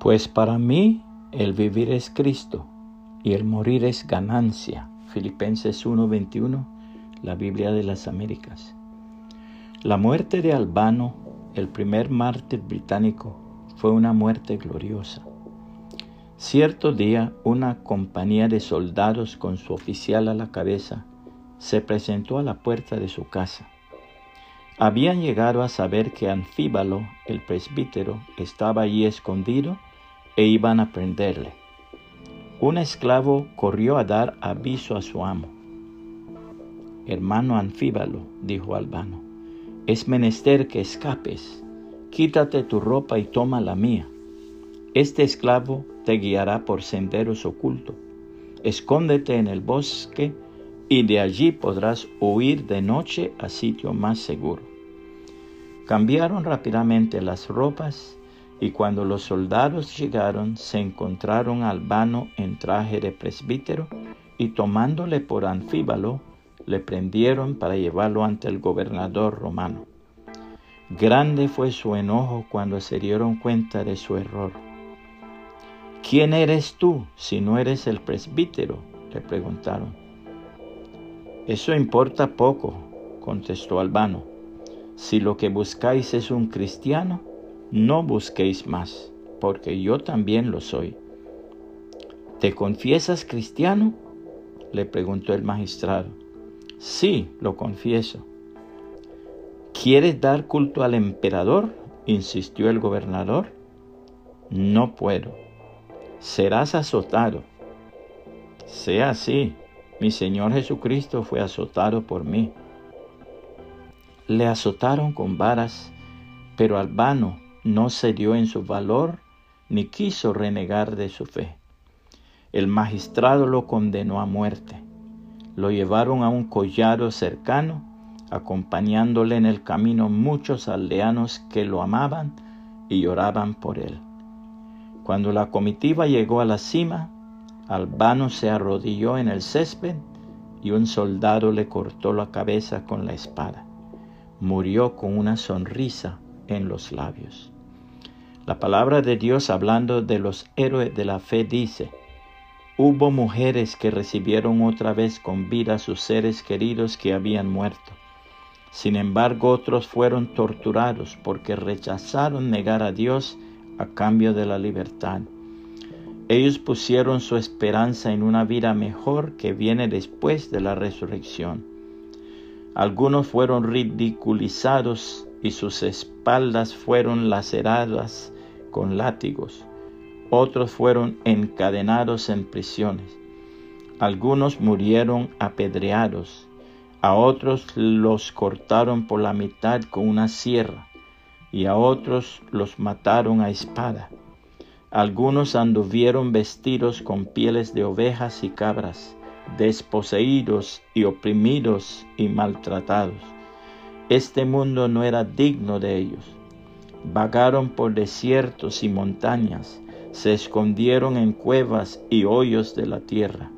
Pues para mí el vivir es Cristo y el morir es ganancia. Filipenses 1:21, la Biblia de las Américas. La muerte de Albano, el primer mártir británico, fue una muerte gloriosa. Cierto día, una compañía de soldados con su oficial a la cabeza se presentó a la puerta de su casa. Habían llegado a saber que Anfíbalo, el presbítero, estaba allí escondido e iban a prenderle. Un esclavo corrió a dar aviso a su amo. Hermano Anfíbalo, dijo Albano, es menester que escapes. Quítate tu ropa y toma la mía. Este esclavo te guiará por senderos ocultos. Escóndete en el bosque y de allí podrás huir de noche a sitio más seguro. Cambiaron rápidamente las ropas y cuando los soldados llegaron se encontraron a Albano en traje de presbítero y tomándole por anfíbalo le prendieron para llevarlo ante el gobernador romano. Grande fue su enojo cuando se dieron cuenta de su error. ¿Quién eres tú si no eres el presbítero? le preguntaron. Eso importa poco, contestó Albano. Si lo que buscáis es un cristiano, no busquéis más, porque yo también lo soy. ¿Te confiesas cristiano? le preguntó el magistrado. Sí, lo confieso. ¿Quieres dar culto al emperador? insistió el gobernador. No puedo. Serás azotado. Sea así. Mi Señor Jesucristo fue azotado por mí. Le azotaron con varas, pero Albano no cedió en su valor ni quiso renegar de su fe. El magistrado lo condenó a muerte. Lo llevaron a un collado cercano, acompañándole en el camino muchos aldeanos que lo amaban y lloraban por él. Cuando la comitiva llegó a la cima, Albano se arrodilló en el césped y un soldado le cortó la cabeza con la espada. Murió con una sonrisa en los labios. La palabra de Dios hablando de los héroes de la fe dice, hubo mujeres que recibieron otra vez con vida a sus seres queridos que habían muerto. Sin embargo, otros fueron torturados porque rechazaron negar a Dios a cambio de la libertad. Ellos pusieron su esperanza en una vida mejor que viene después de la resurrección. Algunos fueron ridiculizados y sus espaldas fueron laceradas con látigos. Otros fueron encadenados en prisiones. Algunos murieron apedreados. A otros los cortaron por la mitad con una sierra y a otros los mataron a espada. Algunos anduvieron vestidos con pieles de ovejas y cabras, desposeídos y oprimidos y maltratados este mundo no era digno de ellos. Vagaron por desiertos y montañas, se escondieron en cuevas y hoyos de la tierra.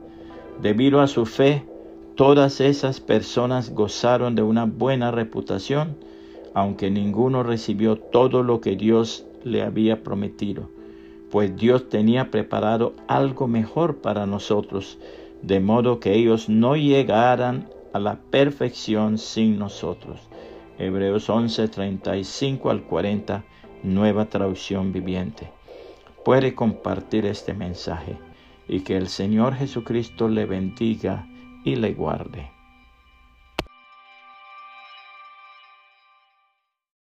Debido a su fe, todas esas personas gozaron de una buena reputación, aunque ninguno recibió todo lo que Dios le había prometido, pues Dios tenía preparado algo mejor para nosotros, de modo que ellos no llegaran a la perfección sin nosotros. Hebreos 11, 35 al 40, nueva traducción viviente. Puede compartir este mensaje y que el Señor Jesucristo le bendiga y le guarde.